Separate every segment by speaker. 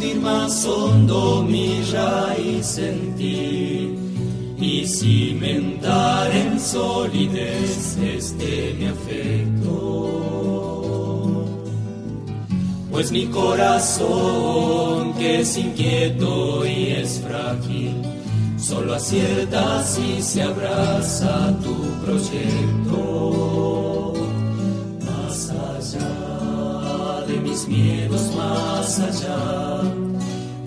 Speaker 1: hundir más hondo mi raíz en y cimentar en solidez este mi afecto. Pues mi corazón, que es inquieto y es frágil, solo acierta si se abraza tu proyecto. Más allá de mis miedos, más allá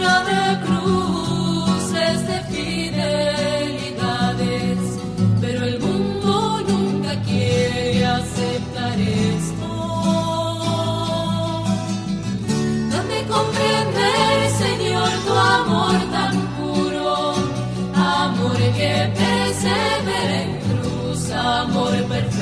Speaker 2: De cruces, de fidelidades, pero el mundo nunca quiere aceptar esto. Dame comprender, Señor, tu amor tan puro, amor que persevera en cruz, amor perfecto.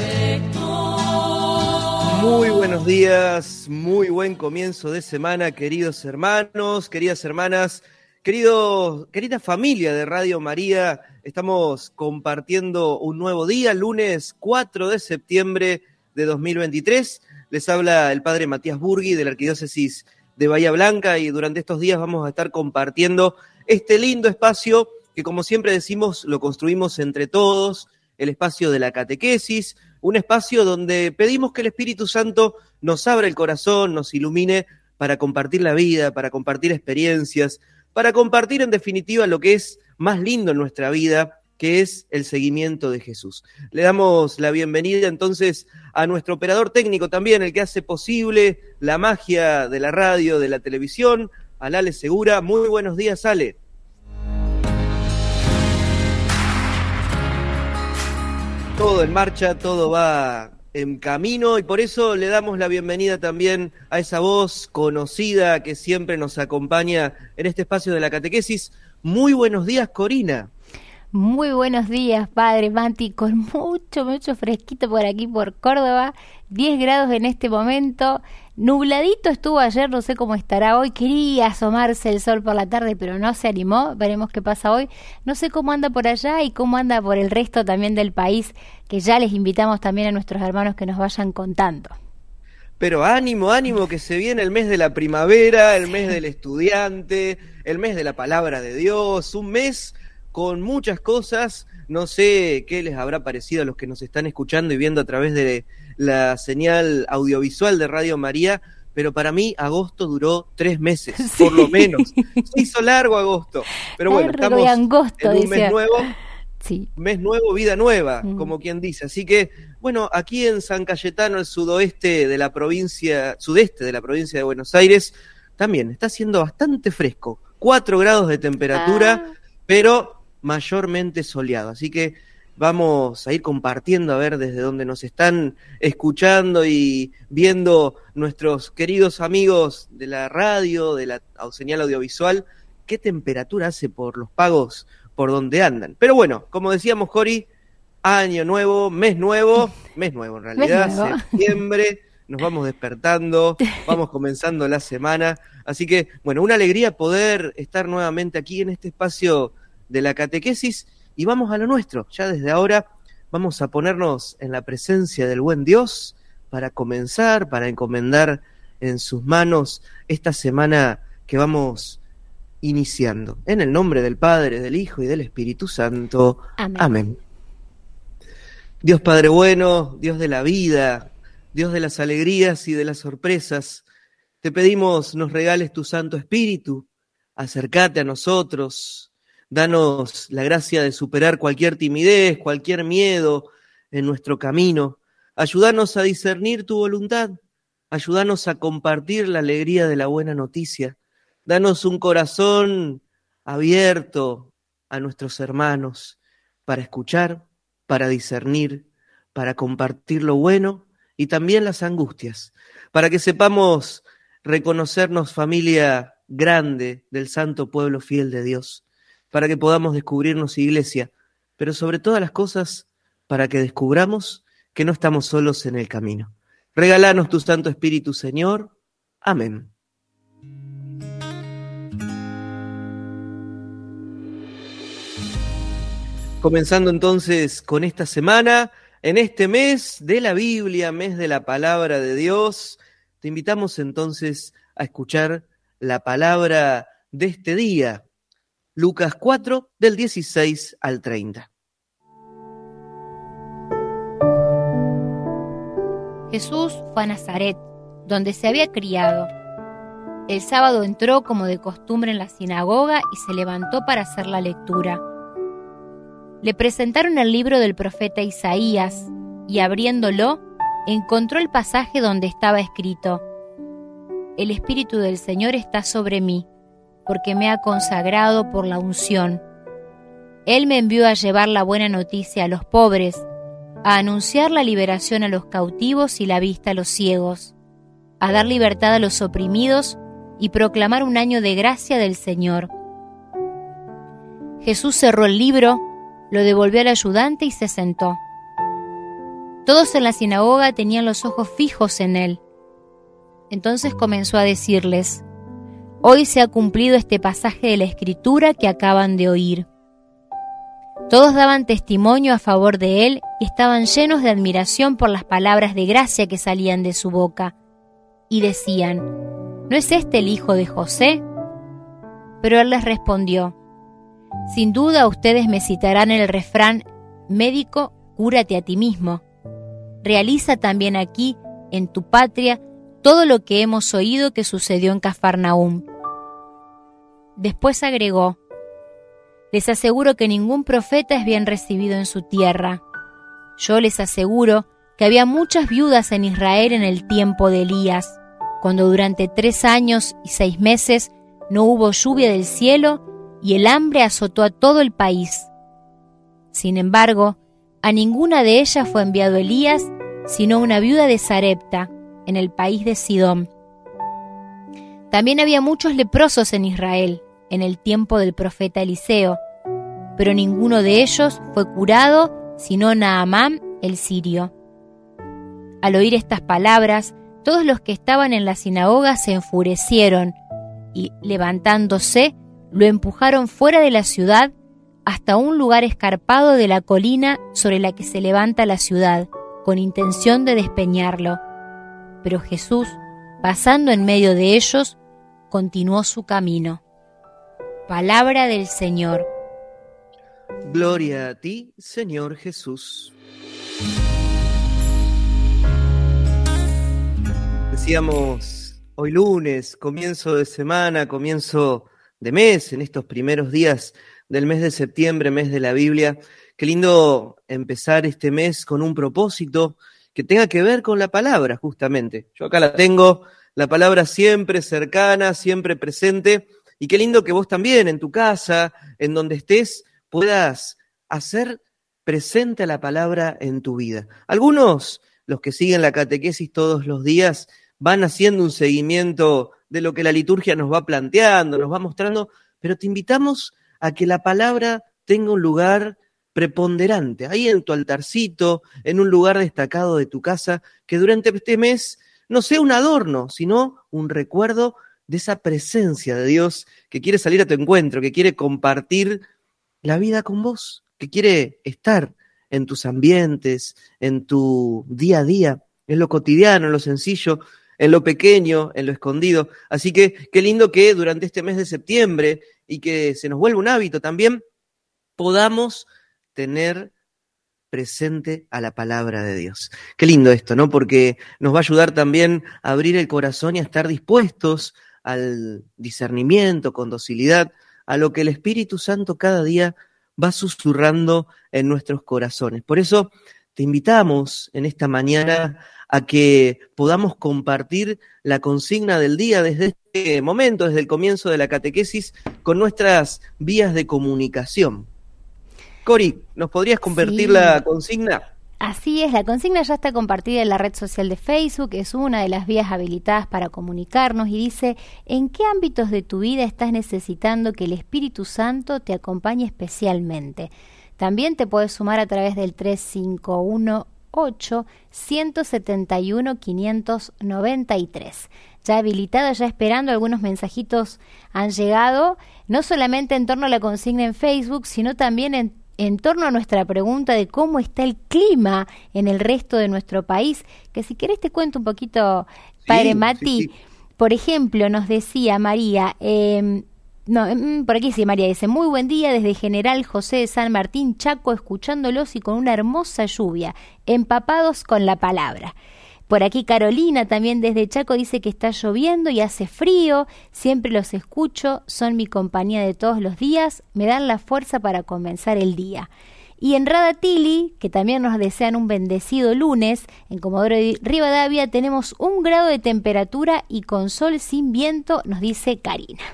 Speaker 3: Muy buenos días, muy buen comienzo de semana, queridos hermanos, queridas hermanas, queridos, querida familia de Radio María. Estamos compartiendo un nuevo día, lunes 4 de septiembre de 2023. Les habla el padre Matías Burgui de la Arquidiócesis de Bahía Blanca y durante estos días vamos a estar compartiendo este lindo espacio que como siempre decimos lo construimos entre todos, el espacio de la catequesis, un espacio donde pedimos que el Espíritu Santo nos abra el corazón, nos ilumine para compartir la vida, para compartir experiencias, para compartir en definitiva lo que es más lindo en nuestra vida, que es el seguimiento de Jesús. Le damos la bienvenida entonces a nuestro operador técnico también, el que hace posible la magia de la radio, de la televisión, al Ale Segura. Muy buenos días, Ale. Todo en marcha, todo va en camino y por eso le damos la bienvenida también a esa voz conocida que siempre nos acompaña en este espacio de la catequesis. Muy buenos días, Corina.
Speaker 4: Muy buenos días, padre Mati, con mucho, mucho fresquito por aquí, por Córdoba, 10 grados en este momento, nubladito estuvo ayer, no sé cómo estará hoy, quería asomarse el sol por la tarde, pero no se animó, veremos qué pasa hoy, no sé cómo anda por allá y cómo anda por el resto también del país, que ya les invitamos también a nuestros hermanos que nos vayan contando.
Speaker 3: Pero ánimo, ánimo, que se viene el mes de la primavera, el mes del estudiante, el mes de la palabra de Dios, un mes con muchas cosas. No sé qué les habrá parecido a los que nos están escuchando y viendo a través de la señal audiovisual de Radio María, pero para mí agosto duró tres meses,
Speaker 4: Sí.
Speaker 3: por lo menos. Se hizo largo agosto, pero bueno,
Speaker 4: Largo
Speaker 3: estamos
Speaker 4: angosto,
Speaker 3: en un
Speaker 4: dice.
Speaker 3: mes nuevo,
Speaker 4: Sí,
Speaker 3: mes nuevo, vida nueva,
Speaker 4: Mm.
Speaker 3: como quien dice. Así que, bueno, aquí en San Cayetano, el sudoeste de la provincia, sudeste de la provincia de Buenos Aires, también está haciendo bastante fresco, 4 grados de temperatura,
Speaker 4: Ah.
Speaker 3: pero mayormente soleado. Así que vamos a ir compartiendo a ver desde dónde nos están escuchando y viendo nuestros queridos amigos de la radio, de la señal audiovisual, qué temperatura hace por los pagos por donde andan. Pero bueno, como decíamos, Jori, año nuevo, mes nuevo, mes nuevo en realidad,
Speaker 4: nuevo.
Speaker 3: septiembre, nos vamos despertando, vamos comenzando la semana. Así que, bueno, una alegría poder estar nuevamente aquí en este espacio de la catequesis y vamos a lo nuestro. Ya desde ahora vamos a ponernos en la presencia del buen Dios para comenzar, para encomendar en sus manos esta semana que vamos iniciando. En el nombre del Padre, del Hijo y del Espíritu Santo.
Speaker 4: amén.
Speaker 3: Amén. Dios Padre bueno, Dios de la vida, Dios de las alegrías y de las sorpresas, te pedimos nos regales tu Santo Espíritu, acércate a nosotros, danos la gracia de superar cualquier timidez, cualquier miedo en nuestro camino, ayúdanos a discernir tu voluntad, ayúdanos a compartir la alegría de la buena noticia, danos un corazón abierto a nuestros hermanos para escuchar, para discernir, para compartir lo bueno y también las angustias, para que sepamos reconocernos familia grande del santo pueblo fiel de Dios, para que podamos descubrirnos iglesia, pero sobre todas las cosas, para que descubramos que no estamos solos en el camino. Regalanos tu Santo Espíritu, Señor. Amén. Comenzando entonces con esta semana, en este mes de la Biblia, mes de la palabra de Dios, te invitamos entonces a escuchar la palabra de este día, Lucas 4, del 16 al 30.
Speaker 4: Jesús fue a Nazaret, donde se había criado. El sábado entró como de costumbre en la sinagoga y se levantó para hacer la lectura. Le presentaron el libro del profeta Isaías y abriéndolo, encontró el pasaje donde estaba escrito, El Espíritu del Señor está sobre mí, porque me ha consagrado por la unción. Él me envió a llevar la buena noticia a los pobres, a anunciar la liberación a los cautivos y la vista a los ciegos, a dar libertad a los oprimidos y proclamar un año de gracia del Señor. Jesús cerró el libro, lo devolvió al ayudante y se sentó. Todos en la sinagoga tenían los ojos fijos en él. Entonces comenzó a decirles, Hoy se ha cumplido este pasaje de la escritura que acaban de oír. Todos daban testimonio a favor de él y estaban llenos de admiración por las palabras de gracia que salían de su boca. Y decían, ¿no es este el hijo de José? Pero él les respondió, sin duda ustedes me citarán el refrán, médico, cúrate a ti mismo. Realiza también aquí, en tu patria, todo lo que hemos oído que sucedió en Cafarnaúm. Después agregó, les aseguro que ningún profeta es bien recibido en su tierra. Yo les aseguro que había muchas viudas en Israel en el tiempo de Elías, cuando durante tres años y seis meses no hubo lluvia del cielo y el hambre azotó a todo el país. Sin embargo, a ninguna de ellas fue enviado Elías, sino una viuda de Sarepta, en el país de Sidón. También había muchos leprosos en Israel, en el tiempo del profeta Eliseo, pero ninguno de ellos fue curado, sino Naamán el sirio. Al oír estas palabras, todos los que estaban en la sinagoga se enfurecieron y, levantándose, lo empujaron fuera de la ciudad hasta un lugar escarpado de la colina sobre la que se levanta la ciudad, con intención de despeñarlo. Pero Jesús, pasando en medio de ellos, continuó su camino. Palabra del Señor.
Speaker 3: Gloria a ti, Señor Jesús. Decíamos hoy lunes, comienzo de semana, comienzo de mes, en estos primeros días del mes de septiembre, mes de la Biblia. Qué lindo empezar este mes con un propósito que tenga que ver con la palabra, justamente. Yo acá la tengo, la palabra siempre cercana, siempre presente, y qué lindo que vos también en tu casa, en donde estés, puedas hacer presente la palabra en tu vida. Algunos, los que siguen la catequesis todos los días, van haciendo un seguimiento de lo que la liturgia nos va planteando, nos va mostrando, pero te invitamos a que la palabra tenga un lugar preponderante, ahí en tu altarcito, en un lugar destacado de tu casa, que durante este mes no sea un adorno, sino un recuerdo de esa presencia de Dios que quiere salir a tu encuentro, que quiere compartir la vida con vos, que quiere estar en tus ambientes, en tu día a día, en lo cotidiano, en lo sencillo, en lo pequeño, en lo escondido. Así que qué lindo que durante este mes de septiembre y que se nos vuelva un hábito también, podamos tener presente a la palabra de Dios. Qué lindo esto, ¿no? Porque nos va a ayudar también a abrir el corazón y a estar dispuestos al discernimiento, con docilidad, a lo que el Espíritu Santo cada día va susurrando en nuestros corazones. Por eso te invitamos en esta mañana a que podamos compartir la consigna del día desde este momento, desde el comienzo de la catequesis, con nuestras vías de comunicación. Cori, ¿nos podrías convertir la consigna?
Speaker 4: Así es, la consigna ya está compartida en la red social de Facebook, es una de las vías habilitadas para comunicarnos y dice, ¿en qué ámbitos de tu vida estás necesitando que el Espíritu Santo te acompañe especialmente? También te puedes sumar a través del 3518 171 593. Ya habilitado, ya esperando, algunos mensajitos han llegado, no solamente en torno a la consigna en Facebook, sino también en en torno a nuestra pregunta de cómo está el clima en el resto de nuestro país, que si querés te cuento un poquito, Padre Mati. Por ejemplo, nos decía María, eh, no, em, por aquí sí, María dice, muy buen día desde General José de San Martín, Chaco, escuchándolos y con una hermosa lluvia, empapados con la palabra. Por aquí Carolina también desde Chaco dice que está lloviendo y hace frío, siempre los escucho, son mi compañía de todos los días, me dan la fuerza para comenzar el día. Y en Radatili, que también nos desean un bendecido lunes, en Comodoro Rivadavia tenemos un grado de temperatura y con sol sin viento, nos dice Karina.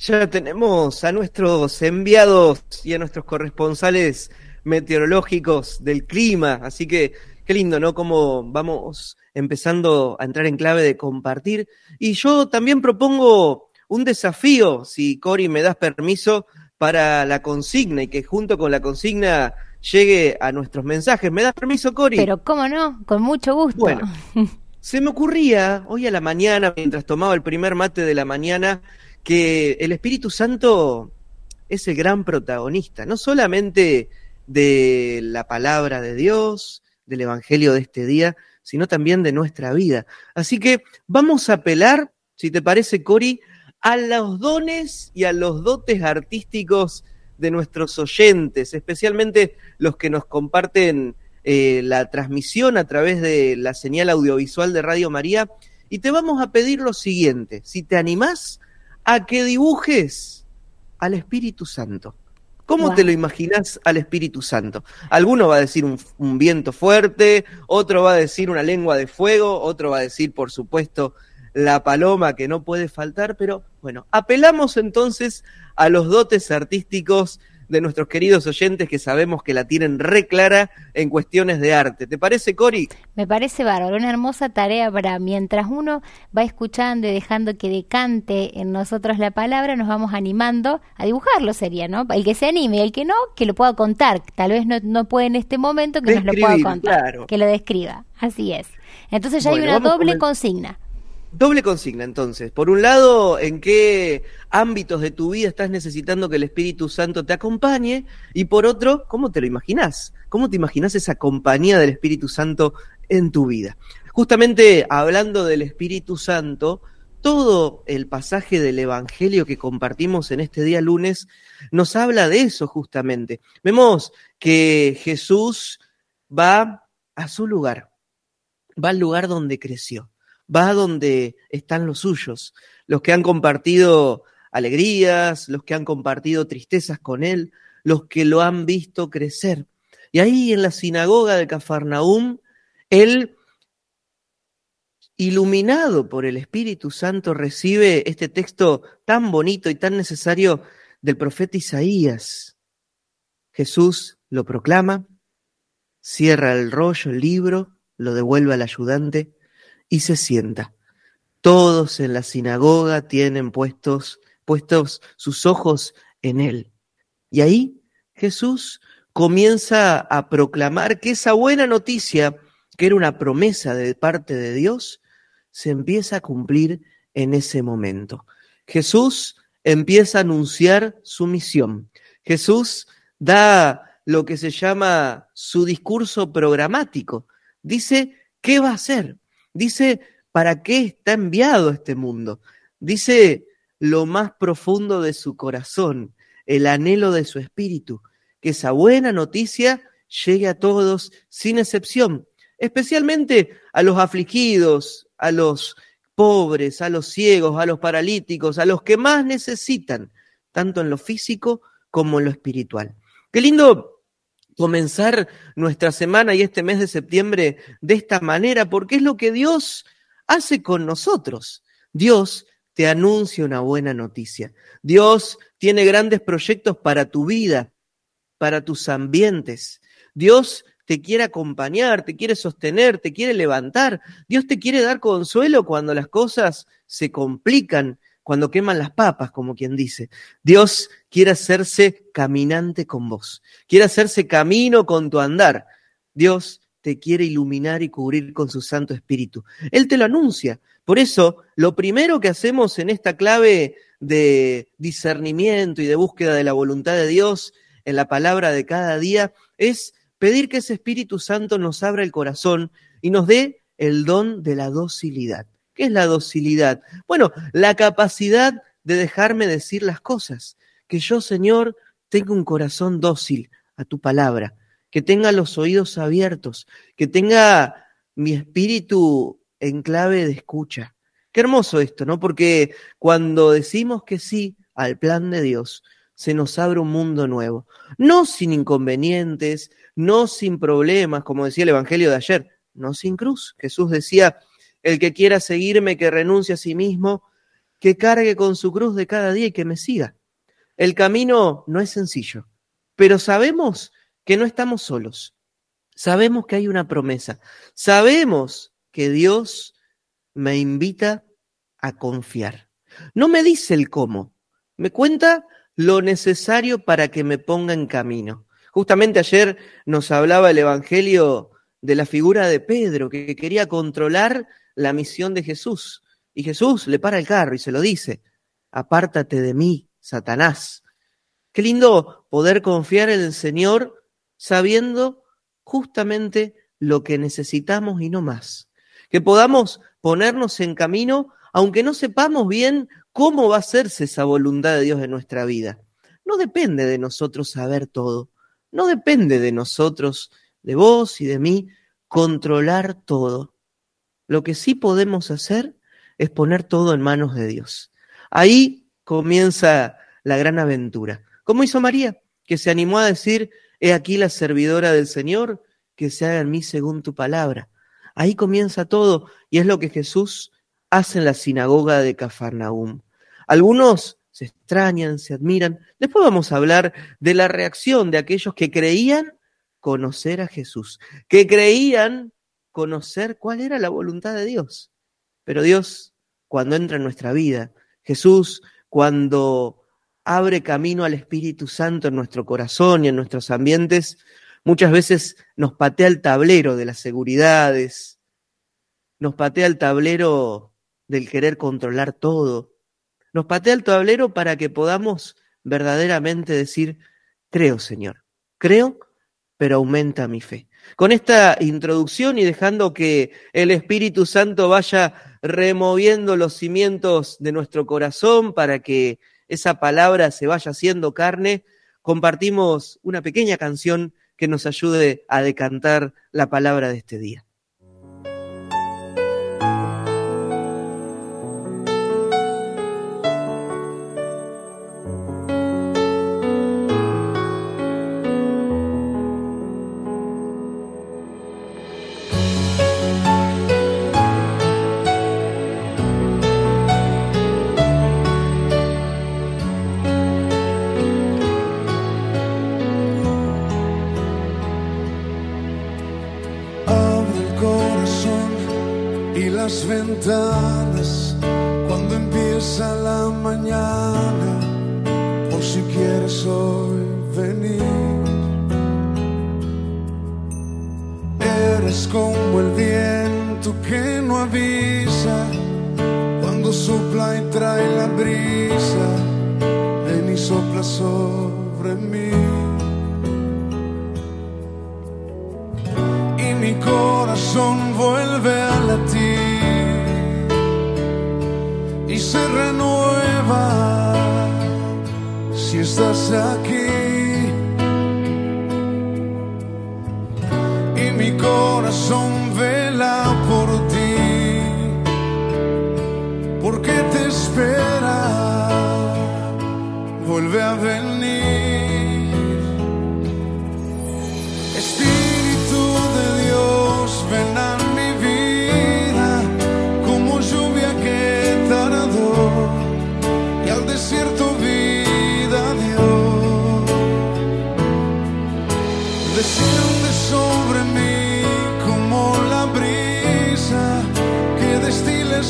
Speaker 3: Ya tenemos a nuestros enviados y a nuestros corresponsales meteorológicos del clima, así que Qué lindo, ¿no? Como vamos empezando a entrar en clave de compartir. Y yo también propongo un desafío, si Cori me das permiso, para la consigna y que junto con la consigna llegue a nuestros mensajes. ¿Me das permiso, Cori?
Speaker 4: Pero cómo no, con mucho gusto.
Speaker 3: Bueno, se me ocurría hoy a la mañana, mientras tomaba el primer mate de la mañana, que el Espíritu Santo es el gran protagonista, no solamente de la palabra de Dios, del Evangelio de este día, sino también de nuestra vida. Así que vamos a apelar, si te parece, Cori, a los dones y a los dotes artísticos de nuestros oyentes, especialmente los que nos comparten eh, la transmisión a través de la señal audiovisual de Radio María. Y te vamos a pedir lo siguiente, si te animás a que dibujes al Espíritu Santo. ¿Cómo te lo imaginas al Espíritu Santo? Alguno va a decir un, un, viento fuerte, otro va a decir una lengua de fuego, otro va a decir, por supuesto, la paloma que no puede faltar, pero bueno, apelamos entonces a los dotes artísticos de nuestros queridos oyentes que sabemos que la tienen re clara en cuestiones de arte. ¿Te parece, Cori?
Speaker 4: Me parece bárbaro, una hermosa tarea para mientras uno va escuchando y dejando que decante en nosotros la palabra, nos vamos animando a dibujarlo sería, ¿no? El que se anime, el que no, que lo pueda contar. Tal vez no, no puede en este momento que nos lo pueda contar, que lo describa. Así es. Entonces ya hay una doble consigna.
Speaker 3: Doble consigna, entonces. Por un lado, en qué ámbitos de tu vida estás necesitando que el Espíritu Santo te acompañe. Y por otro, ¿cómo te lo imaginas? ¿Cómo te imaginas esa compañía del Espíritu Santo en tu vida? Justamente hablando del Espíritu Santo, todo el pasaje del Evangelio que compartimos en este día lunes nos habla de eso justamente. Vemos que Jesús va a su lugar, va al lugar donde creció va donde están los suyos, los que han compartido alegrías, los que han compartido tristezas con él, los que lo han visto crecer. Y ahí en la sinagoga de Cafarnaúm, él, iluminado por el Espíritu Santo, recibe este texto tan bonito y tan necesario del profeta Isaías. Jesús lo proclama, cierra el rollo, el libro, lo devuelve al ayudante y se sienta. Todos en la sinagoga tienen puestos, puestos sus ojos en él. Y ahí Jesús comienza a proclamar que esa buena noticia, que era una promesa de parte de Dios, se empieza a cumplir en ese momento. Jesús empieza a anunciar su misión. Jesús da lo que se llama su discurso programático. Dice qué va a hacer. Dice, ¿para qué está enviado este mundo? Dice lo más profundo de su corazón, el anhelo de su espíritu, que esa buena noticia llegue a todos sin excepción, especialmente a los afligidos, a los pobres, a los ciegos, a los paralíticos, a los que más necesitan, tanto en lo físico como en lo espiritual. Qué lindo comenzar nuestra semana y este mes de septiembre de esta manera, porque es lo que Dios hace con nosotros. Dios te anuncia una buena noticia. Dios tiene grandes proyectos para tu vida, para tus ambientes. Dios te quiere acompañar, te quiere sostener, te quiere levantar. Dios te quiere dar consuelo cuando las cosas se complican, cuando queman las papas, como quien dice. Dios quiere hacerse caminante con vos, quiere hacerse camino con tu andar. Dios te quiere iluminar y cubrir con su Santo Espíritu. Él te lo anuncia. Por eso, lo primero que hacemos en esta clave de discernimiento y de búsqueda de la voluntad de Dios en la palabra de cada día es pedir que ese Espíritu Santo nos abra el corazón y nos dé el don de la docilidad. ¿Qué es la docilidad? Bueno, la capacidad de dejarme decir las cosas. Que yo, Señor, tenga un corazón dócil a tu palabra, que tenga los oídos abiertos, que tenga mi espíritu en clave de escucha. Qué hermoso esto, ¿no? Porque cuando decimos que sí al plan de Dios, se nos abre un mundo nuevo. No sin inconvenientes, no sin problemas, como decía el Evangelio de ayer, no sin cruz. Jesús decía, el que quiera seguirme, que renuncie a sí mismo, que cargue con su cruz de cada día y que me siga. El camino no es sencillo, pero sabemos que no estamos solos. Sabemos que hay una promesa. Sabemos que Dios me invita a confiar. No me dice el cómo, me cuenta lo necesario para que me ponga en camino. Justamente ayer nos hablaba el Evangelio de la figura de Pedro, que quería controlar la misión de Jesús. Y Jesús le para el carro y se lo dice, apártate de mí, Satanás. Qué lindo poder confiar en el Señor sabiendo justamente lo que necesitamos y no más. Que podamos ponernos en camino aunque no sepamos bien cómo va a hacerse esa voluntad de Dios en nuestra vida. No depende de nosotros saber todo, no depende de nosotros, de vos y de mí, controlar todo. Lo que sí podemos hacer es poner todo en manos de Dios. Ahí comienza la gran aventura. Como hizo María, que se animó a decir, he aquí la servidora del Señor, que se haga en mí según tu palabra. Ahí comienza todo y es lo que Jesús hacen la sinagoga de Cafarnaum. Algunos se extrañan, se admiran. Después vamos a hablar de la reacción de aquellos que creían conocer a Jesús, que creían conocer cuál era la voluntad de Dios. Pero Dios, cuando entra en nuestra vida, Jesús, cuando abre camino al Espíritu Santo en nuestro corazón y en nuestros ambientes, muchas veces nos patea el tablero de las seguridades, nos patea el tablero del querer controlar todo. Nos patea el tablero para que podamos verdaderamente decir, creo Señor, creo, pero aumenta mi fe. Con esta introducción y dejando que el Espíritu Santo vaya removiendo los cimientos de nuestro corazón para que esa palabra se vaya haciendo carne, compartimos una pequeña canción que nos ayude a decantar la palabra de este día.
Speaker 5: Por ti, porque te espera, vuelve a venir.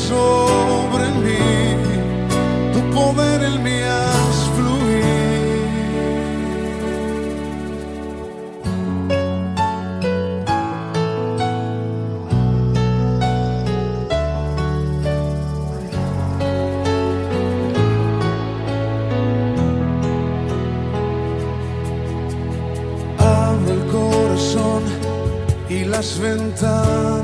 Speaker 5: Sobre mí. Tu poder en mí fluir. Abre el corazón y las ventanas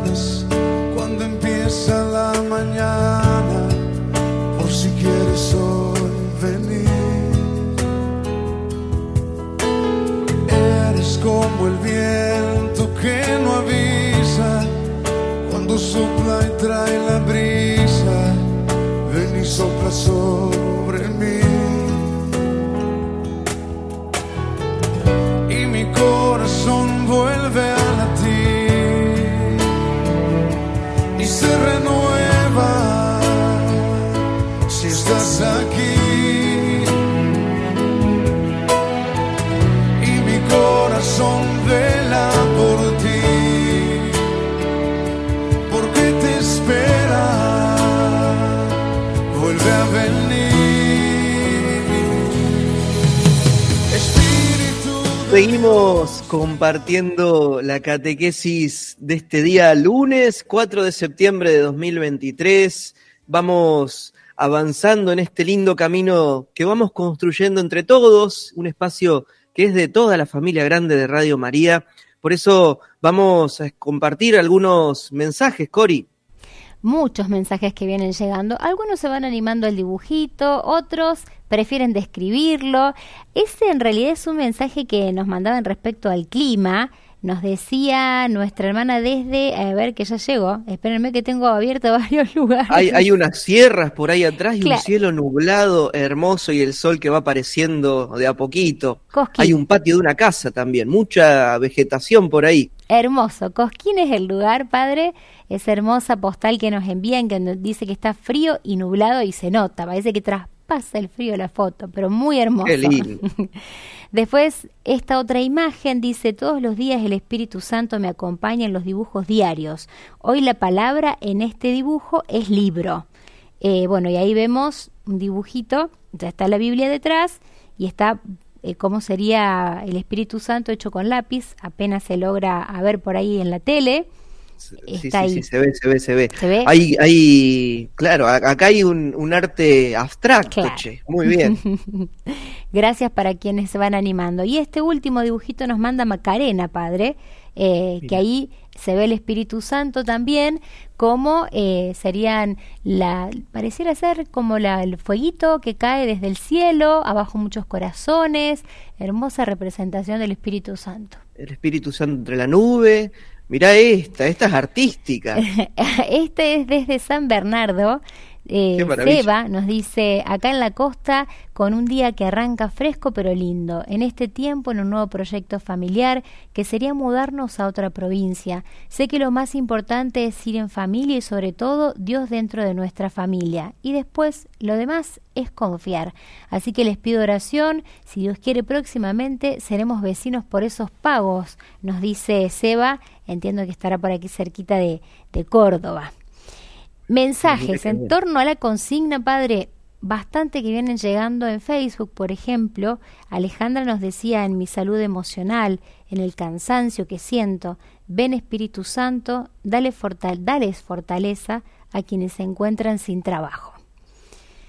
Speaker 5: sopla y trae la brisa. Ven y sopla
Speaker 3: Seguimos compartiendo la catequesis de este día lunes 4 de septiembre de 2023. Vamos avanzando en este lindo camino que vamos construyendo entre todos, un espacio que es de toda la familia grande de Radio María. Por eso vamos a compartir algunos mensajes, Cori.
Speaker 4: muchos mensajes que vienen llegando. Algunos se van animando al dibujito, otros prefieren describirlo. Ese en realidad es un mensaje que nos mandaban respecto al clima. Nos decía nuestra hermana desde, a ver que ya llegó, espérenme que tengo abierto varios lugares.
Speaker 3: Hay, hay unas sierras por ahí atrás y
Speaker 4: Claro.
Speaker 3: un cielo nublado, hermoso, y el sol que va apareciendo de a poquito.
Speaker 4: Cosquín.
Speaker 3: Hay un patio de una casa también, mucha vegetación por ahí.
Speaker 4: Hermoso. Cosquín es el lugar, padre. Esa hermosa postal que nos envían que nos dice que está frío y nublado y se nota. Parece que traspasa el frío la foto, pero muy hermoso.
Speaker 3: Qué lindo.
Speaker 4: Después, esta otra imagen dice, todos los días el Espíritu Santo me acompaña en los dibujos diarios. Hoy la palabra en este dibujo es libro. Eh, bueno, y ahí vemos un dibujito, ya está la Biblia detrás y está eh, cómo sería el Espíritu Santo hecho con lápiz, apenas se logra a ver por ahí en la tele.
Speaker 3: Sí, sí, se ve, se ve, se ve.
Speaker 4: ¿Se ve?
Speaker 3: Hay, hay, claro, acá hay un, un arte abstracto,
Speaker 4: Claro.
Speaker 3: che. Muy bien.
Speaker 4: Gracias para quienes se van animando. Y este último dibujito nos manda Macarena, padre, eh, que ahí se ve el Espíritu Santo también, como eh, serían la, pareciera ser como la, el fueguito que cae desde el cielo, abajo muchos corazones, hermosa representación del Espíritu Santo.
Speaker 3: El Espíritu Santo entre la nube. Mirá esta, esta es artística.
Speaker 4: Este es desde San Bernardo. Eh. Seba nos dice, acá en la costa, con un día que arranca fresco pero lindo, en este tiempo en un nuevo proyecto familiar que sería mudarnos a otra provincia. Sé que lo más importante es ir en familia y sobre todo Dios dentro de nuestra familia. Y después lo demás es confiar. Así que les pido oración, si Dios quiere próximamente seremos vecinos por esos pagos, nos dice Seba, entiendo que estará por aquí cerquita de, de Córdoba. Mensajes en torno a la consigna, padre, bastante que vienen llegando en Facebook, por ejemplo. Alejandra nos decía en mi salud emocional, en el cansancio que siento, ven Espíritu Santo, dale dales fortaleza a quienes se encuentran sin trabajo.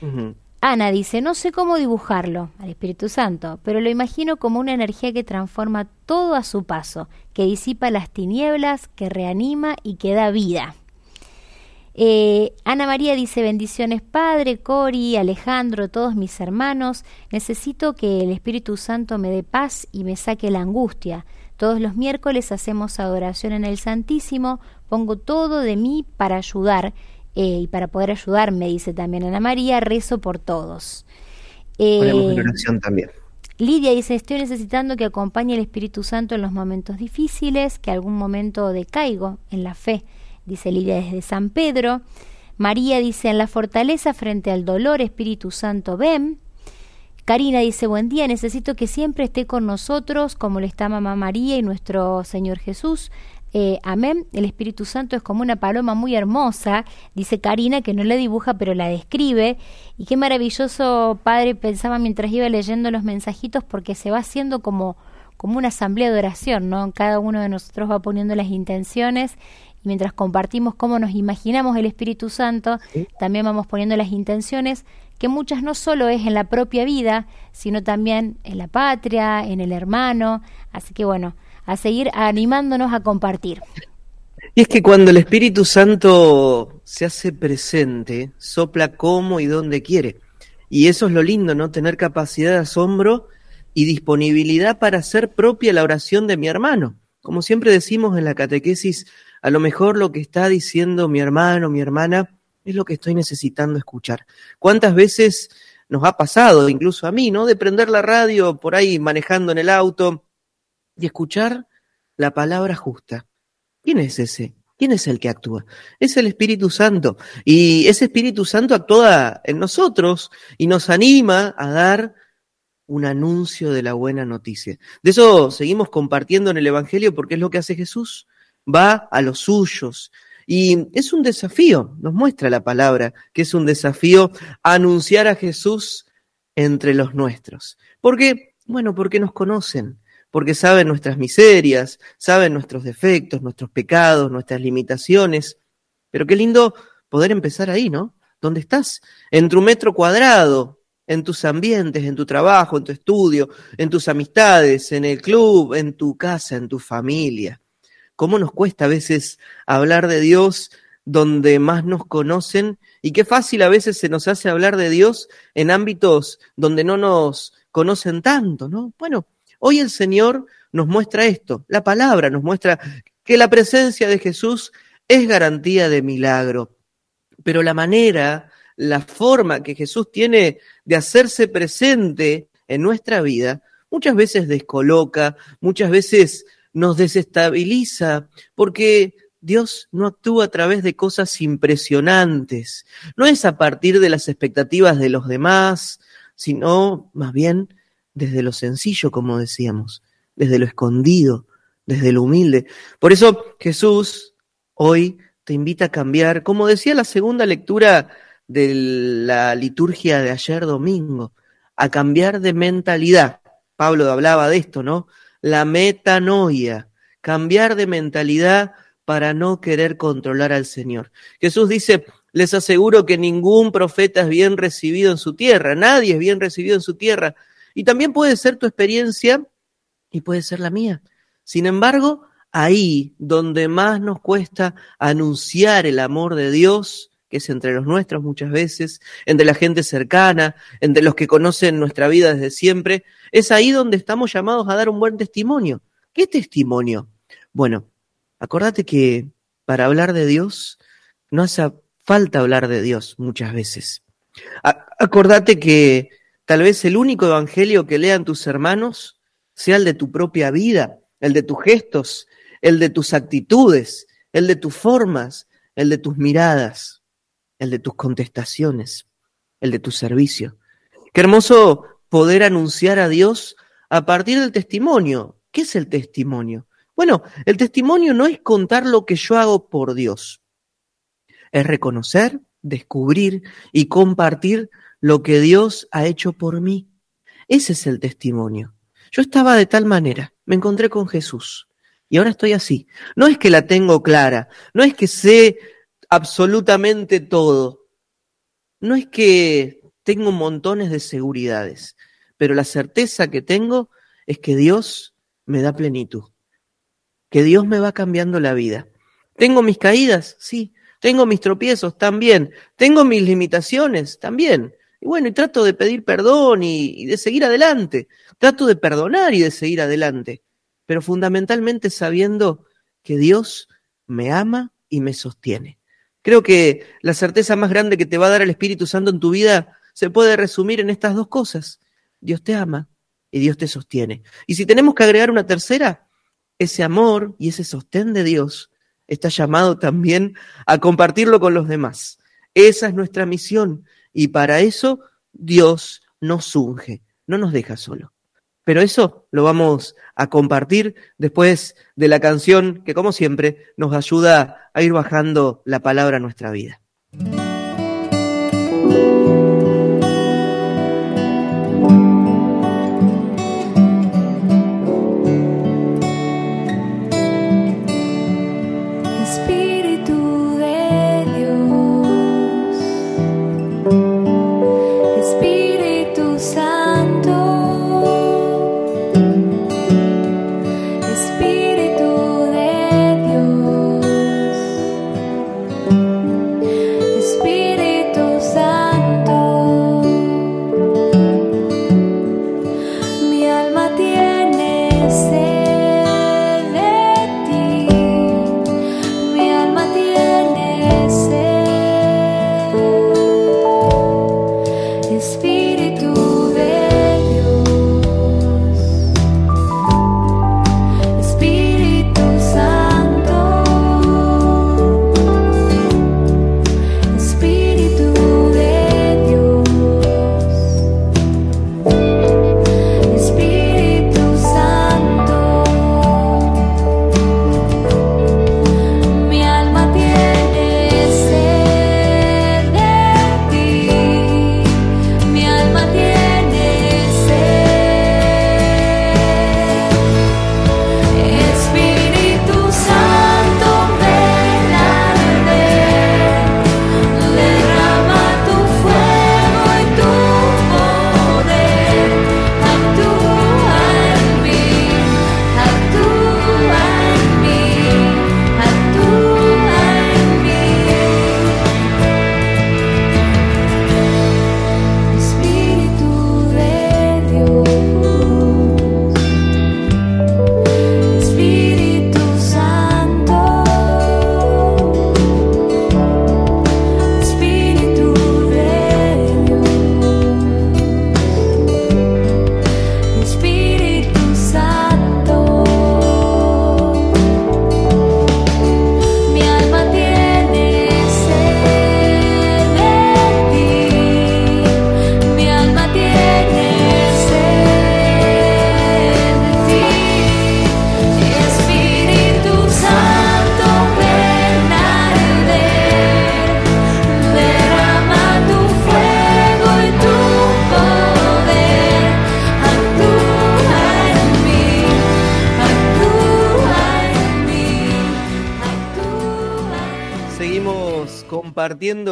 Speaker 3: Ujú.
Speaker 4: Ana dice, no sé cómo dibujarlo al Espíritu Santo, pero lo imagino como una energía que transforma todo a su paso, que disipa las tinieblas, que reanima y que da vida. Eh, Ana María dice, bendiciones Padre, Cori, Alejandro, todos mis hermanos, necesito que el Espíritu Santo me dé paz y me saque la angustia. Todos los miércoles hacemos adoración en el Santísimo, pongo todo de mí para ayudar eh, y para poder ayudarme, dice también Ana María, rezo por todos.
Speaker 3: Ponemos en oración también.
Speaker 4: Lidia dice, estoy necesitando que acompañe el Espíritu Santo en los momentos difíciles, que algún momento decaigo en la fe, dice Lidia desde San Pedro. María dice, en la fortaleza frente al dolor, Espíritu Santo, ven. Karina dice, buen día, necesito que siempre esté con nosotros, como le está Mamá María y nuestro Señor Jesús. Eh, amén. El Espíritu Santo es como una paloma muy hermosa, dice Karina, que no la dibuja, pero la describe. Y qué maravilloso, padre, pensaba mientras iba leyendo los mensajitos, porque se va haciendo como, como una asamblea de oración, ¿no? Cada uno de nosotros va poniendo las intenciones y mientras compartimos cómo nos imaginamos el Espíritu Santo, también vamos poniendo las intenciones, que muchas no solo es en la propia vida, sino también en la patria, en el hermano. Así que bueno, a seguir animándonos a compartir.
Speaker 3: Y es que cuando el Espíritu Santo se hace presente, sopla como y donde quiere. Y eso es lo lindo, ¿no? Tener capacidad de asombro y disponibilidad para hacer propia la oración de mi hermano. Como siempre decimos en la catequesis, a lo mejor lo que está diciendo mi hermano, mi hermana, es lo que estoy necesitando escuchar. ¿Cuántas veces nos ha pasado, incluso a mí, ¿no? De prender la radio por ahí manejando en el auto, y escuchar la palabra justa. ¿Quién es ese? ¿Quién es el que actúa? Es el Espíritu Santo. Y ese Espíritu Santo actúa en nosotros y nos anima a dar un anuncio de la buena noticia. De eso seguimos compartiendo en el Evangelio porque es lo que hace Jesús. Va a los suyos. Y es un desafío, nos muestra la palabra, que es un desafío anunciar a Jesús entre los nuestros. ¿Por qué? Bueno, porque nos conocen, porque saben nuestras miserias, saben nuestros defectos, nuestros pecados, nuestras limitaciones. Pero qué lindo poder empezar ahí, ¿no? ¿Dónde estás? En tu metro cuadrado, en tus ambientes, en tu trabajo, en tu estudio, en tus amistades, en el club, en tu casa, en tu familia. ¿Cómo nos cuesta a veces hablar de Dios donde más nos conocen? Y qué fácil a veces se nos hace hablar de Dios en ámbitos donde no nos conocen tanto, ¿no? Bueno, Hoy el Señor nos muestra esto, la palabra nos muestra que la presencia de Jesús es garantía de milagro, pero la manera, la forma que Jesús tiene de hacerse presente en nuestra vida, muchas veces descoloca, muchas veces nos desestabiliza, porque Dios no actúa a través de cosas impresionantes, no es a partir de las expectativas de los demás, sino más bien desde lo sencillo, como decíamos, desde lo escondido, desde lo humilde. Por eso Jesús hoy te invita a cambiar, como decía la segunda lectura de la liturgia de ayer domingo, a cambiar de mentalidad. Pablo hablaba de esto, ¿no? La metanoia, cambiar de mentalidad para no querer controlar al Señor. Jesús dice, les aseguro que ningún profeta es bien recibido en su tierra, nadie es bien recibido en su tierra, y también puede ser tu experiencia y puede ser la mía. Sin embargo, ahí donde más nos cuesta anunciar el amor de Dios, que es entre los nuestros muchas veces, entre la gente cercana, entre los que conocen nuestra vida desde siempre, es ahí donde estamos llamados a dar un buen testimonio. ¿Qué testimonio? Bueno, acordate que para hablar de Dios no hace falta hablar de Dios muchas veces. acordate que Tal vez el único evangelio que lean tus hermanos sea el de tu propia vida, el de tus gestos, el de tus actitudes, el de tus formas, el de tus miradas, el de tus contestaciones, el de tu servicio. Qué hermoso poder anunciar a Dios a partir del testimonio. ¿Qué es el testimonio? Bueno, el testimonio no es contar lo que yo hago por Dios, es reconocer, descubrir y compartir lo que Dios ha hecho por mí. Ese es el testimonio. Yo estaba de tal manera, me encontré con Jesús y ahora estoy así. No es que la tengo clara, no es que sé absolutamente todo, no es que tengo montones de seguridades, pero la certeza que tengo es que Dios me da plenitud, que Dios me va cambiando la vida. ¿Tengo mis caídas? Sí. ¿Tengo mis tropiezos? También. ¿Tengo mis limitaciones? También. Y bueno, y trato de pedir perdón y, de seguir adelante. Trato de perdonar y de seguir adelante. pero fundamentalmente sabiendo que Dios me ama y me sostiene. Creo que la certeza más grande que te va a dar el Espíritu Santo en tu vida se puede resumir en estas dos cosas. Dios te ama y Dios te sostiene. Y si tenemos que agregar una tercera, ese amor y ese sostén de Dios está llamado también a compartirlo con los demás. Esa es nuestra misión y para eso Dios nos unge, no nos deja solo. Pero eso lo vamos a compartir después de la canción que, como siempre, nos ayuda a ir bajando la palabra a nuestra vida.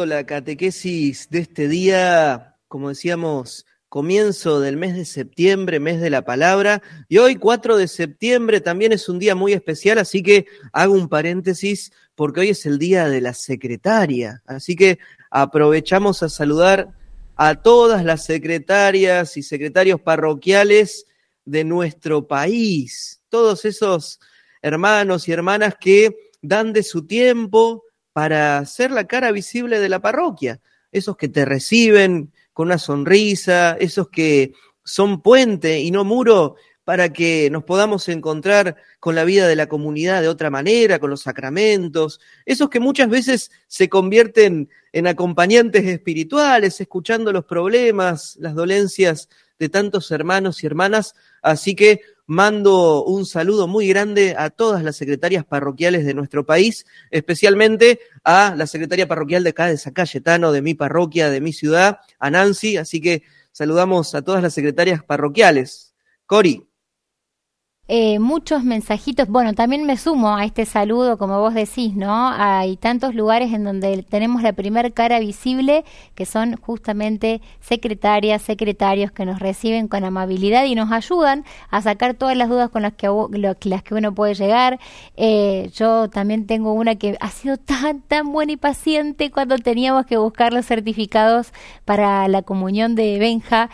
Speaker 3: La catequesis de este día, como decíamos, comienzo del mes de septiembre, mes de la palabra, y hoy 4 de septiembre también es un día muy especial, así que hago un paréntesis porque hoy es el día de la secretaria, así que aprovechamos a saludar a todas las secretarias y secretarios parroquiales de nuestro país, todos esos hermanos y hermanas que dan de su tiempo, para ser la cara visible de la parroquia. Esos que te reciben con una sonrisa, esos que son puente y no muro para que nos podamos encontrar con la vida de la comunidad de otra manera, con los sacramentos, esos que muchas veces se convierten en acompañantes espirituales, escuchando los problemas, las dolencias de tantos hermanos y hermanas. Así que mando un saludo muy grande a todas las secretarias parroquiales de nuestro país, especialmente a la secretaria parroquial de acá de San Cayetano, de mi parroquia, de mi ciudad, a Nancy. Así que saludamos a todas las secretarias parroquiales. Cori.
Speaker 4: Eh, muchos mensajitos. Bueno, también me sumo a este saludo, como vos decís, ¿no? Hay tantos lugares en donde tenemos la primer cara visible, que son justamente secretarias, secretarios que nos reciben con amabilidad y nos ayudan a sacar todas las dudas con las que, las que uno puede llegar. Eh, yo también tengo una que ha sido tan, tan buena y paciente cuando teníamos que buscar los certificados para la comunión de Benja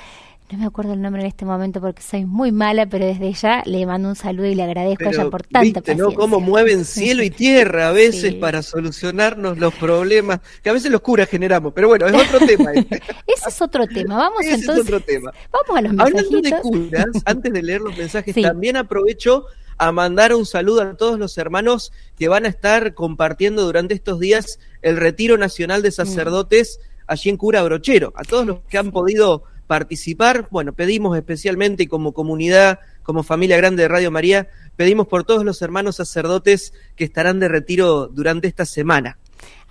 Speaker 4: no me acuerdo el nombre en este momento porque soy muy mala, pero desde ya le mando un saludo y le agradezco a ella por tanta
Speaker 3: viste,
Speaker 4: paciencia.
Speaker 3: ¿no? Cómo mueven cielo y tierra a veces
Speaker 4: Sí.
Speaker 3: para solucionarnos los problemas que a veces los curas generamos. Pero bueno, es otro tema. este.
Speaker 4: Ese es otro tema. Vamos
Speaker 3: Ese es
Speaker 4: entonces.
Speaker 3: otro tema.
Speaker 4: Vamos a los
Speaker 3: Hablando de
Speaker 4: mensajitos.
Speaker 3: curas, antes de leer los mensajes,
Speaker 4: Sí.
Speaker 3: también aprovecho a mandar un saludo a todos los hermanos que van a estar compartiendo durante estos días el Retiro Nacional
Speaker 4: Mm.
Speaker 3: de Sacerdotes allí en Cura Brochero. A todos los que han podido participar, bueno, pedimos especialmente y como comunidad, como familia grande de Radio María, pedimos por todos los hermanos sacerdotes que estarán de retiro durante esta semana.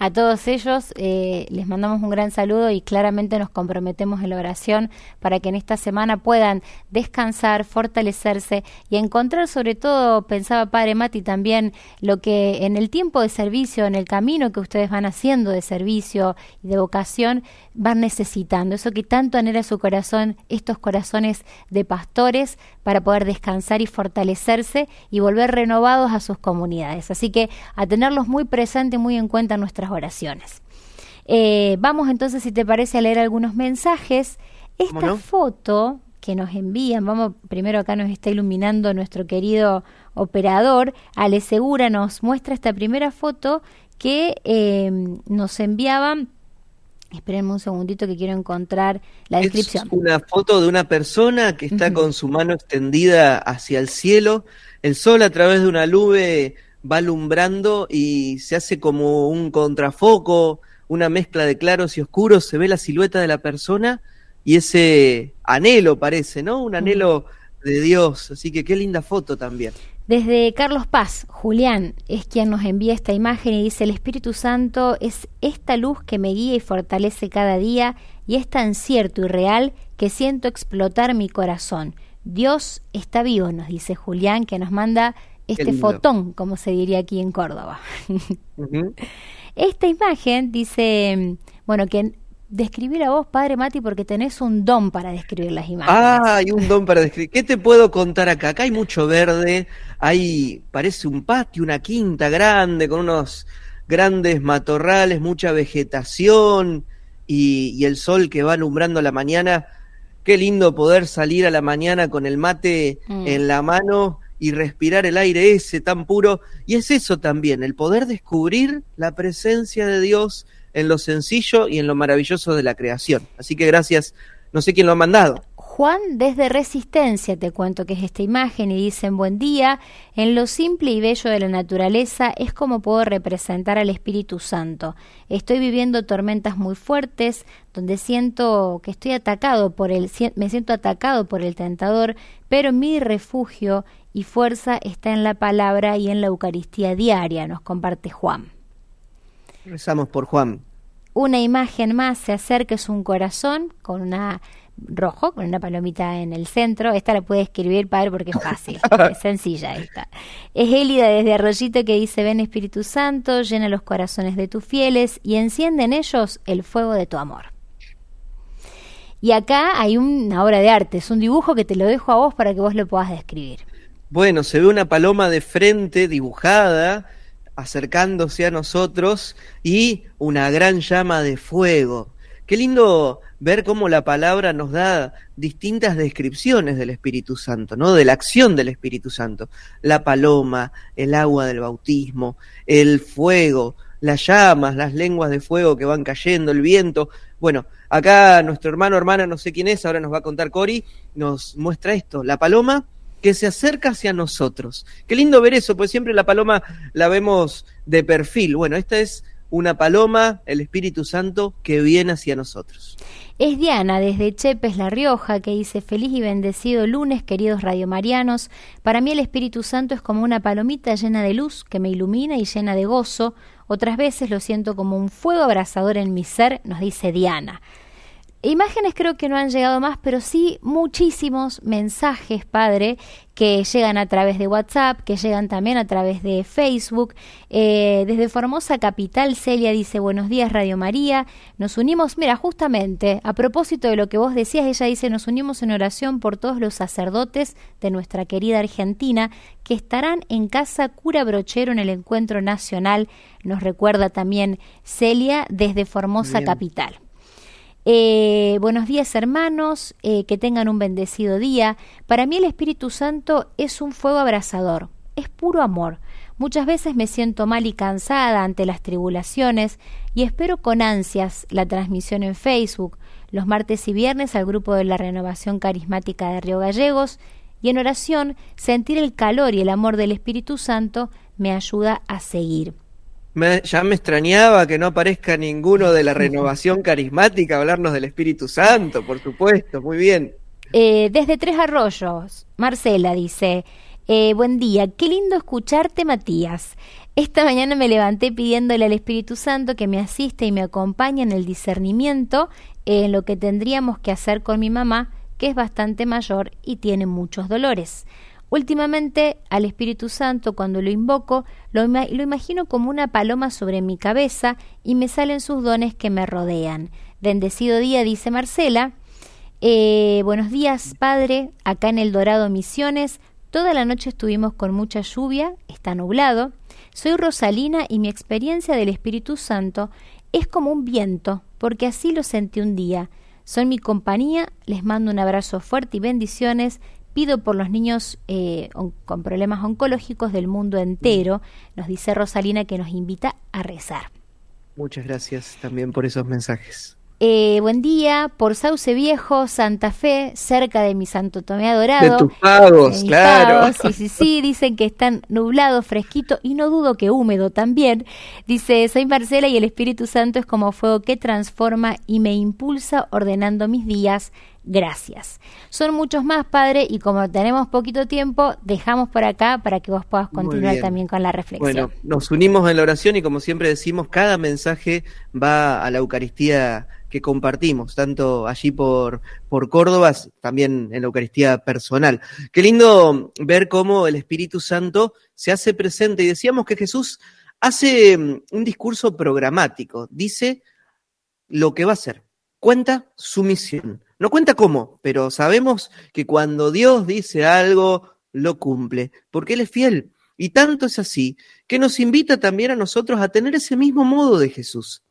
Speaker 4: A todos ellos eh, les mandamos un gran saludo y claramente nos comprometemos en la oración para que en esta semana puedan descansar, fortalecerse y encontrar sobre todo, pensaba Padre Mati también, lo que en el tiempo de servicio, en el camino que ustedes van haciendo de servicio y de vocación, van necesitando. Eso que tanto anhela su corazón, estos corazones de pastores, para poder descansar y fortalecerse y volver renovados a sus comunidades. Así que a tenerlos muy presentes, muy en cuenta en nuestras oraciones. Eh, vamos entonces, si te parece, a leer algunos mensajes. Esta foto que nos envían, vamos, primero acá nos está iluminando nuestro querido operador, Ale Segura nos muestra esta primera foto que eh, nos enviaban. Espérenme un segundito que quiero encontrar la descripción.
Speaker 3: Es una foto de una persona que está con su mano extendida hacia el cielo. El sol a través de una nube va alumbrando y se hace como un contrafoco, una mezcla de claros y oscuros. Se ve la silueta de la persona y ese anhelo parece, ¿no? Un anhelo de Dios. Así que qué linda foto también.
Speaker 4: Desde Carlos Paz, Julián es quien nos envía esta imagen y dice, el Espíritu Santo es esta luz que me guía y fortalece cada día y es tan cierto y real que siento explotar mi corazón. Dios está vivo, nos dice Julián, que nos manda este fotón, como se diría aquí en Córdoba. Esta imagen dice, bueno, que describir a vos, Padre Mati, porque tenés un don para describir las imágenes.
Speaker 3: Ah, hay un don para describir. ¿Qué te puedo contar acá? Acá hay mucho verde, hay, parece un patio, una quinta grande, con unos grandes matorrales, mucha vegetación y, y el sol que va alumbrando la mañana. Qué lindo poder salir a la mañana con el mate
Speaker 4: Mm.
Speaker 3: en la mano y respirar el aire ese tan puro. Y es eso también, el poder descubrir la presencia de Dios en lo sencillo y en lo maravilloso de la creación. Así que gracias, no sé quién lo ha mandado.
Speaker 4: Juan desde Resistencia te cuento que es esta imagen y dicen buen día, en lo simple y bello de la naturaleza es como puedo representar al Espíritu Santo. Estoy viviendo tormentas muy fuertes donde siento que estoy atacado por el me siento atacado por el tentador, pero mi refugio y fuerza está en la palabra y en la Eucaristía diaria, nos comparte Juan.
Speaker 3: Rezamos por Juan.
Speaker 4: Una imagen más se acerca, es un corazón con una rojo, con una palomita en el centro. Esta la puede escribir, padre, porque es fácil, es sencilla esta. Es Élida desde Arroyito que dice, ven Espíritu Santo, llena los corazones de tus fieles y enciende en ellos el fuego de tu amor. Y acá hay una obra de arte, es un dibujo que te lo dejo a vos para que vos lo puedas describir.
Speaker 3: Bueno, se ve una paloma de frente dibujada, acercándose a nosotros y una gran llama de fuego. Qué lindo ver cómo la palabra nos da distintas descripciones del Espíritu Santo, ¿no? De la acción del Espíritu Santo. La paloma, el agua del bautismo, el fuego, las llamas, las lenguas de fuego que van cayendo, el viento. Bueno, acá nuestro hermano, hermana, no sé quién es, ahora nos va a contar Cori, nos muestra esto, la paloma que se acerca hacia nosotros. Qué lindo ver eso, pues siempre la paloma la vemos de perfil. Bueno, esta es una paloma, el Espíritu Santo, que viene hacia nosotros.
Speaker 4: Es Diana desde Chepes, La Rioja, que dice feliz y bendecido lunes, queridos radiomarianos. Para mí el Espíritu Santo es como una palomita llena de luz que me ilumina y llena de gozo. Otras veces lo siento como un fuego abrasador en mi ser, nos dice Diana. Imágenes creo que no han llegado más, pero sí muchísimos mensajes, padre, que llegan a través de WhatsApp, que llegan también a través de Facebook. Eh, desde Formosa Capital, Celia dice, buenos días Radio María, nos unimos, mira, justamente, a propósito de lo que vos decías, ella dice, nos unimos en oración por todos los sacerdotes de nuestra querida Argentina que estarán en Casa Cura Brochero en el encuentro nacional, nos recuerda también Celia desde Formosa
Speaker 3: Bien.
Speaker 4: Capital. Eh, buenos días hermanos, eh, que tengan un bendecido día. Para mí el Espíritu Santo es un fuego abrasador, es puro amor. Muchas veces me siento mal y cansada ante las tribulaciones y espero con ansias la transmisión en Facebook, los martes y viernes al grupo de la Renovación Carismática de Río Gallegos y en oración sentir el calor y el amor del Espíritu Santo me ayuda a seguir
Speaker 3: ya me extrañaba que no aparezca ninguno de la renovación carismática hablarnos del Espíritu Santo, por supuesto, muy bien.
Speaker 4: Eh, desde Tres Arroyos, Marcela dice, eh, buen día, qué lindo escucharte Matías. Esta mañana me levanté pidiéndole al Espíritu Santo que me asista y me acompañe en el discernimiento en lo que tendríamos que hacer con mi mamá, que es bastante mayor y tiene muchos dolores. Últimamente al Espíritu Santo cuando lo invoco lo, imagino como una paloma sobre mi cabeza y me salen sus dones que me rodean. Bendecido día, dice Marcela. Eh, buenos días, Padre. Acá en El Dorado Misiones. Toda la noche estuvimos con mucha lluvia, está nublado. Soy Rosalina y mi experiencia del Espíritu Santo es como un viento, porque así lo sentí un día. Son mi compañía, les mando un abrazo fuerte y bendiciones pido por los niños eh, con problemas oncológicos del mundo entero, nos dice Rosalina que nos invita a rezar.
Speaker 3: Muchas gracias también por esos mensajes.
Speaker 4: Eh, buen día, por Sauce Viejo, Santa Fe, cerca de mi Santo Tomé Adorado.
Speaker 3: De tus pagos, claro.
Speaker 4: sí, sí, sí, dicen que están nublado, fresquito y no dudo que húmedo también. Dice, soy Marcela y el Espíritu Santo es como fuego que transforma y me impulsa ordenando mis días. Gracias. Son muchos más, Padre, y como tenemos poquito tiempo, dejamos por acá para que vos puedas continuar también con la reflexión.
Speaker 3: Bueno, nos unimos en la oración y como siempre decimos, cada mensaje va a la Eucaristía que compartimos, tanto allí por, por Córdoba, también en la Eucaristía personal. Qué lindo ver cómo el Espíritu Santo se hace presente. Y decíamos que Jesús hace mm, un discurso programático, dice lo que va a hacer, cuenta su misión. No cuenta cómo, pero sabemos que cuando Dios dice algo, lo cumple, porque Él es fiel. Y tanto es así que nos invita también a nosotros a tener ese mismo modo de Jesús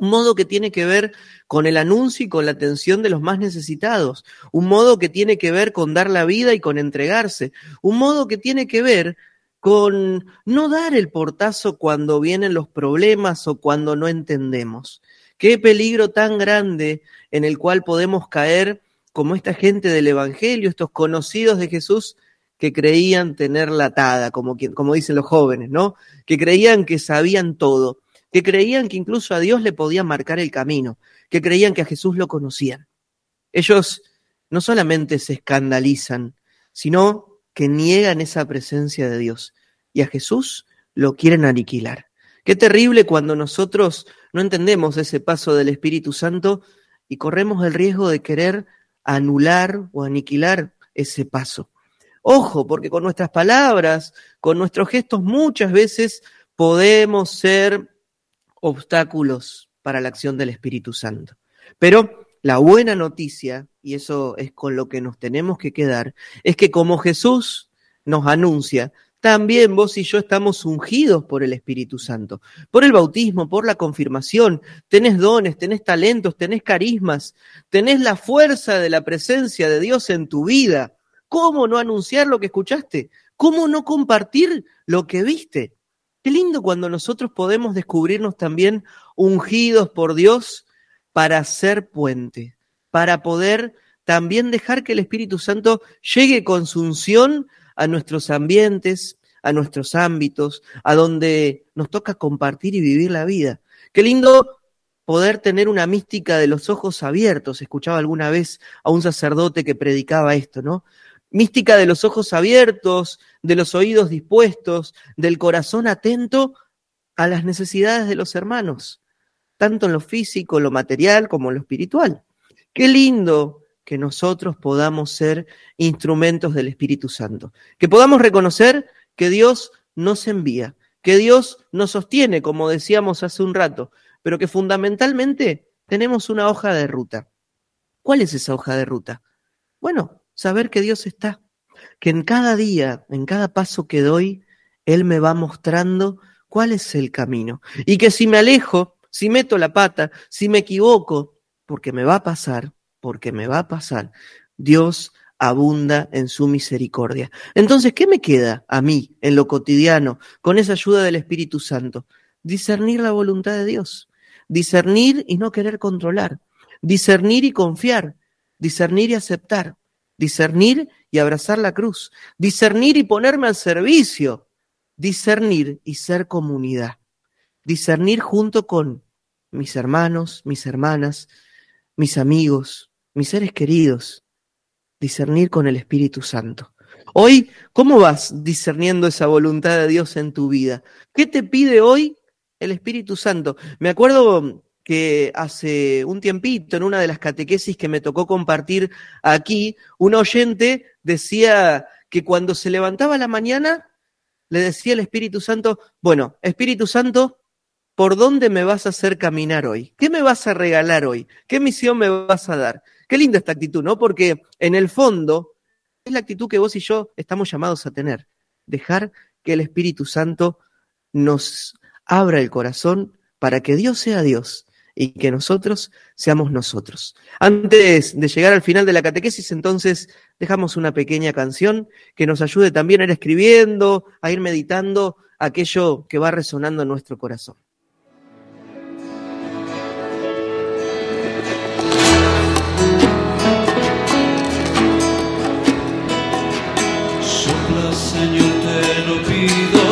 Speaker 3: un modo que tiene que ver con el anuncio y con la atención de los más necesitados, un modo que tiene que ver con dar la vida y con entregarse, un modo que tiene que ver con no dar el portazo cuando vienen los problemas o cuando no entendemos. Qué peligro tan grande en el cual podemos caer como esta gente del Evangelio, estos conocidos de Jesús que creían tener la atada, como, como dicen los jóvenes, ¿no? Que creían que sabían todo que creían que incluso a Dios le podía marcar el camino, que creían que a Jesús lo conocían. Ellos no solamente se escandalizan, sino que niegan esa presencia de Dios y a Jesús lo quieren aniquilar. Qué terrible cuando nosotros no entendemos ese paso del Espíritu Santo y corremos el riesgo de querer anular o aniquilar ese paso. Ojo, porque con nuestras palabras, con nuestros gestos muchas veces podemos ser obstáculos para la acción del Espíritu Santo. Pero la buena noticia, y eso es con lo que nos tenemos que quedar, es que como Jesús nos anuncia, también vos y yo estamos ungidos por el Espíritu Santo, por el bautismo, por la confirmación. Tenés dones, tenés talentos, tenés carismas, tenés la fuerza de la presencia de Dios en tu vida. ¿Cómo no anunciar lo que escuchaste? ¿Cómo no compartir lo que viste? Qué lindo cuando nosotros podemos descubrirnos también ungidos por Dios para ser puente, para poder también dejar que el Espíritu Santo llegue con su unción a nuestros ambientes, a nuestros ámbitos, a donde nos toca compartir y vivir la vida. Qué lindo poder tener una mística de los ojos abiertos. Escuchaba alguna vez a un sacerdote que predicaba esto, ¿no? mística de los ojos abiertos, de los oídos dispuestos, del corazón atento a las necesidades de los hermanos, tanto en lo físico, lo material como en lo espiritual. Qué lindo que nosotros podamos ser instrumentos del Espíritu Santo, que podamos reconocer que Dios nos envía, que Dios nos sostiene, como decíamos hace un rato, pero que fundamentalmente tenemos una hoja de ruta. ¿Cuál es esa hoja de ruta? Bueno, saber que Dios está, que en cada día, en cada paso que doy, Él me va mostrando cuál es el camino. Y que si me alejo, si meto la pata, si me equivoco, porque me va a pasar, porque me va a pasar, Dios abunda en su misericordia. Entonces, ¿qué me queda a mí en lo cotidiano con esa ayuda del Espíritu Santo? Discernir la voluntad de Dios, discernir y no querer controlar, discernir y confiar, discernir y aceptar, discernir y abrazar la cruz, discernir y ponerme al servicio, discernir y ser comunidad, discernir junto con mis hermanos, mis hermanas, mis amigos, mis seres queridos, discernir con el Espíritu Santo. Hoy, ¿cómo vas discerniendo esa voluntad de Dios en tu vida? ¿Qué te pide hoy el Espíritu Santo? Me acuerdo que hace un tiempito, en una de las catequesis que me tocó compartir aquí, un oyente decía que cuando se levantaba la mañana, le decía al Espíritu Santo, bueno, Espíritu Santo, ¿por dónde me vas a hacer caminar hoy? ¿Qué me vas a regalar hoy? ¿Qué misión me vas a dar? Qué linda esta actitud, ¿no? Porque en el fondo es la actitud que vos y yo estamos llamados a tener. Dejar que el Espíritu Santo nos abra el corazón para que Dios sea Dios y que nosotros seamos nosotros. Antes de llegar al final de la catequesis, entonces dejamos una pequeña canción que nos ayude también a ir escribiendo, a ir meditando aquello que va resonando en nuestro corazón.
Speaker 6: Lo pido,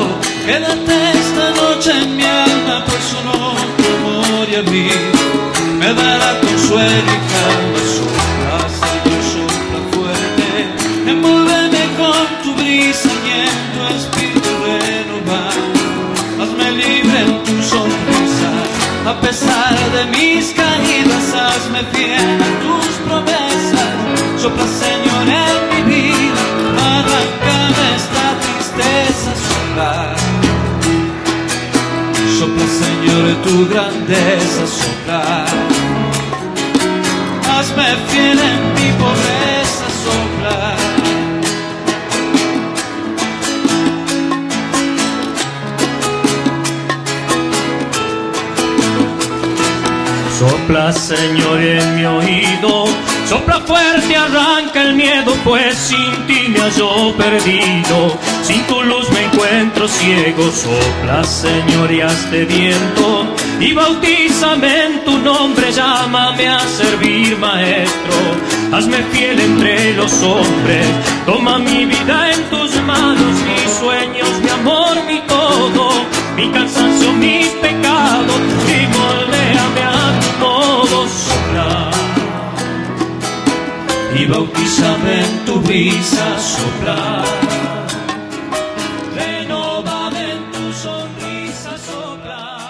Speaker 6: quédate esta noche en mi alma, pues solo tu amor y a mí me dará consuelo y calma. Sopla, Señor, sopla fuerte, envuélveme con tu brisa y en tu espíritu renovado. Hazme libre en tu sonrisa, a pesar de mis caídas, hazme fiel a tus promesas. Sopla, tu grandeza, sopla. Hazme fiel en mi pobreza, sopla. Sopla, Señor, en mi oído. Sopla fuerte, arranca el miedo, pues sin ti me hallo perdido. Sin tu luz me encuentro ciego. Sopla, Señor, y hazte viento. Y bautízame en tu nombre, llámame a servir, maestro. Hazme fiel entre los hombres. Toma mi vida en tus manos, mis sueños, mi amor, mi todo. Mi cansancio, mis pecados. Y moldéame a tu modo, sopla y bautízame en tu brisa soplar.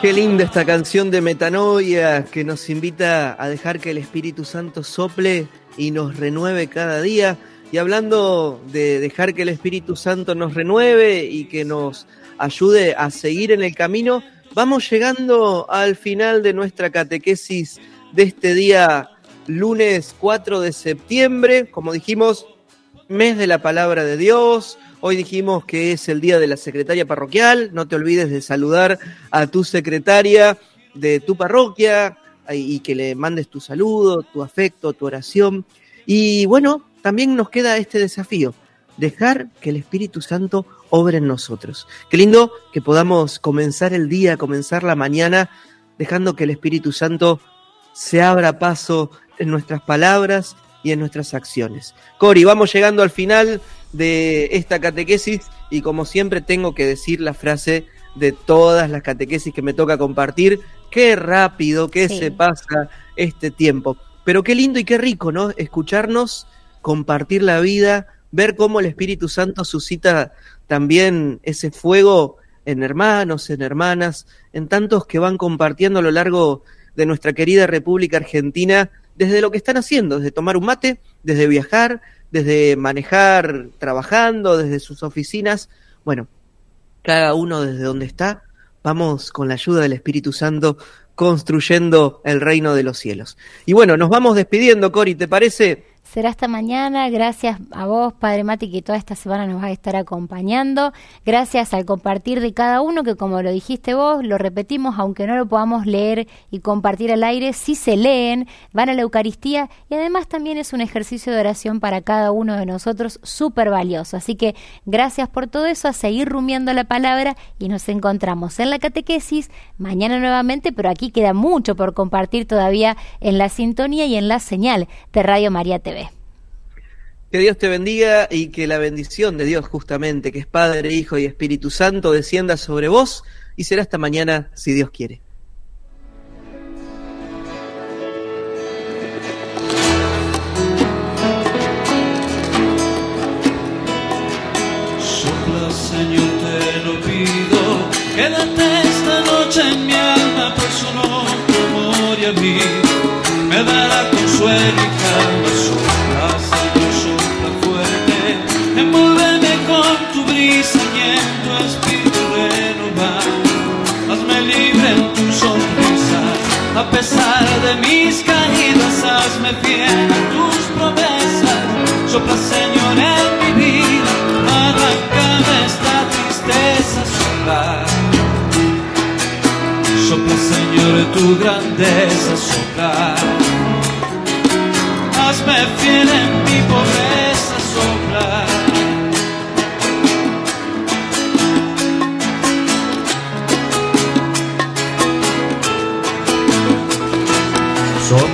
Speaker 3: Qué linda esta canción de Metanoia que nos invita a dejar que el Espíritu Santo sople y nos renueve cada día. Y hablando de dejar que el Espíritu Santo nos renueve y que nos ayude a seguir en el camino, vamos llegando al final de nuestra catequesis de este día lunes 4 de septiembre, como dijimos, mes de la palabra de Dios. Hoy dijimos que es el día de la secretaria parroquial. No te olvides de saludar a tu secretaria de tu parroquia y que le mandes tu saludo, tu afecto, tu oración. Y bueno, también nos queda este desafío, dejar que el Espíritu Santo obre en nosotros. Qué lindo que podamos comenzar el día, comenzar la mañana, dejando que el Espíritu Santo se abra paso en nuestras palabras y en nuestras acciones. Cori, vamos llegando al final de esta catequesis y como siempre tengo que decir la frase de todas las catequesis que me toca compartir. Qué rápido que
Speaker 4: Sí.
Speaker 3: se pasa este tiempo. Pero qué lindo y qué rico, ¿no? Escucharnos, compartir la vida, ver cómo el Espíritu Santo suscita también ese fuego en hermanos, en hermanas, en tantos que van compartiendo a lo largo de nuestra querida República Argentina desde lo que están haciendo, desde tomar un mate, desde viajar, desde manejar trabajando, desde sus oficinas. Bueno, cada uno desde donde está, vamos con la ayuda del Espíritu Santo construyendo el reino de los cielos. Y bueno, nos vamos despidiendo, Cori, ¿te parece?
Speaker 4: Será hasta mañana. Gracias a vos, Padre Mati, que toda esta semana nos va a estar acompañando. Gracias al compartir de cada uno, que como lo dijiste vos, lo repetimos, aunque no lo podamos leer y compartir al aire, sí se leen, van a la Eucaristía y además también es un ejercicio de oración para cada uno de nosotros súper valioso. Así que gracias por todo eso, a seguir rumiando la palabra y nos encontramos en la catequesis mañana nuevamente, pero aquí queda mucho por compartir todavía en la sintonía y en la señal de Radio María TV.
Speaker 3: Que Dios te bendiga y que la bendición de Dios justamente, que es Padre, Hijo y Espíritu Santo, descienda sobre vos y será hasta mañana si Dios quiere.
Speaker 6: Sopla, Señor, te lo pido. Quédate esta noche en mi alma, por su nombre, amor y a mí. Me dará consuelo pesar de mis caídas, hazme fiel a tus promesas. Sopla, Señor, en mi vida, arráncame esta tristeza, sopla. Sopla, Señor, tu grandeza, sopla. Hazme fiel en mi pobreza,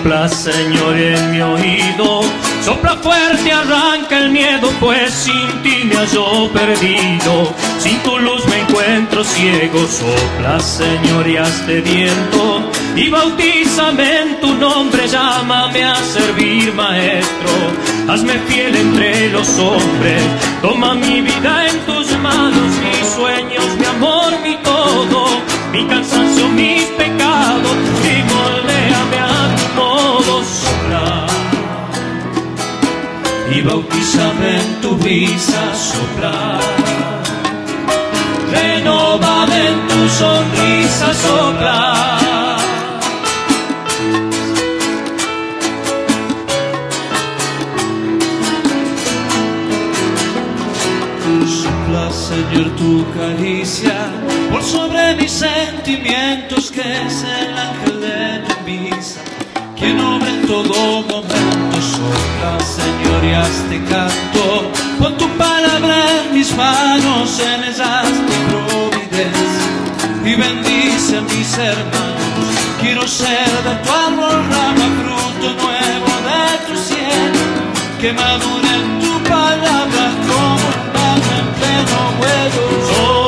Speaker 6: Sopla,
Speaker 7: Señor, en mi oído. Sopla fuerte, arranca el miedo, pues sin ti me hallo perdido. Sin tu luz me encuentro ciego. Sopla, Señor, y hazte viento. Y bautízame en tu nombre, llámame a servir, Maestro. Hazme fiel entre los hombres. Toma mi vida en tus manos, mis sueños, mi amor, mi todo. Mi cansancio, mis pecados.
Speaker 6: Bautízame en tu brisa sopla. Renovame en tu sonrisa sopla. Sopla, Señor, tu caricia por sobre mis sentimientos, que es el ángel de tu misa, que obra en todo momento sopla, Señor, y hazte canto. Pon tu palabra en mis manos, en ellas te provides y bendice a mis hermanos. Quiero ser de tu árbol rama, fruto nuevo de tu cielo, que madure en tu palabra como un en pleno vuelo.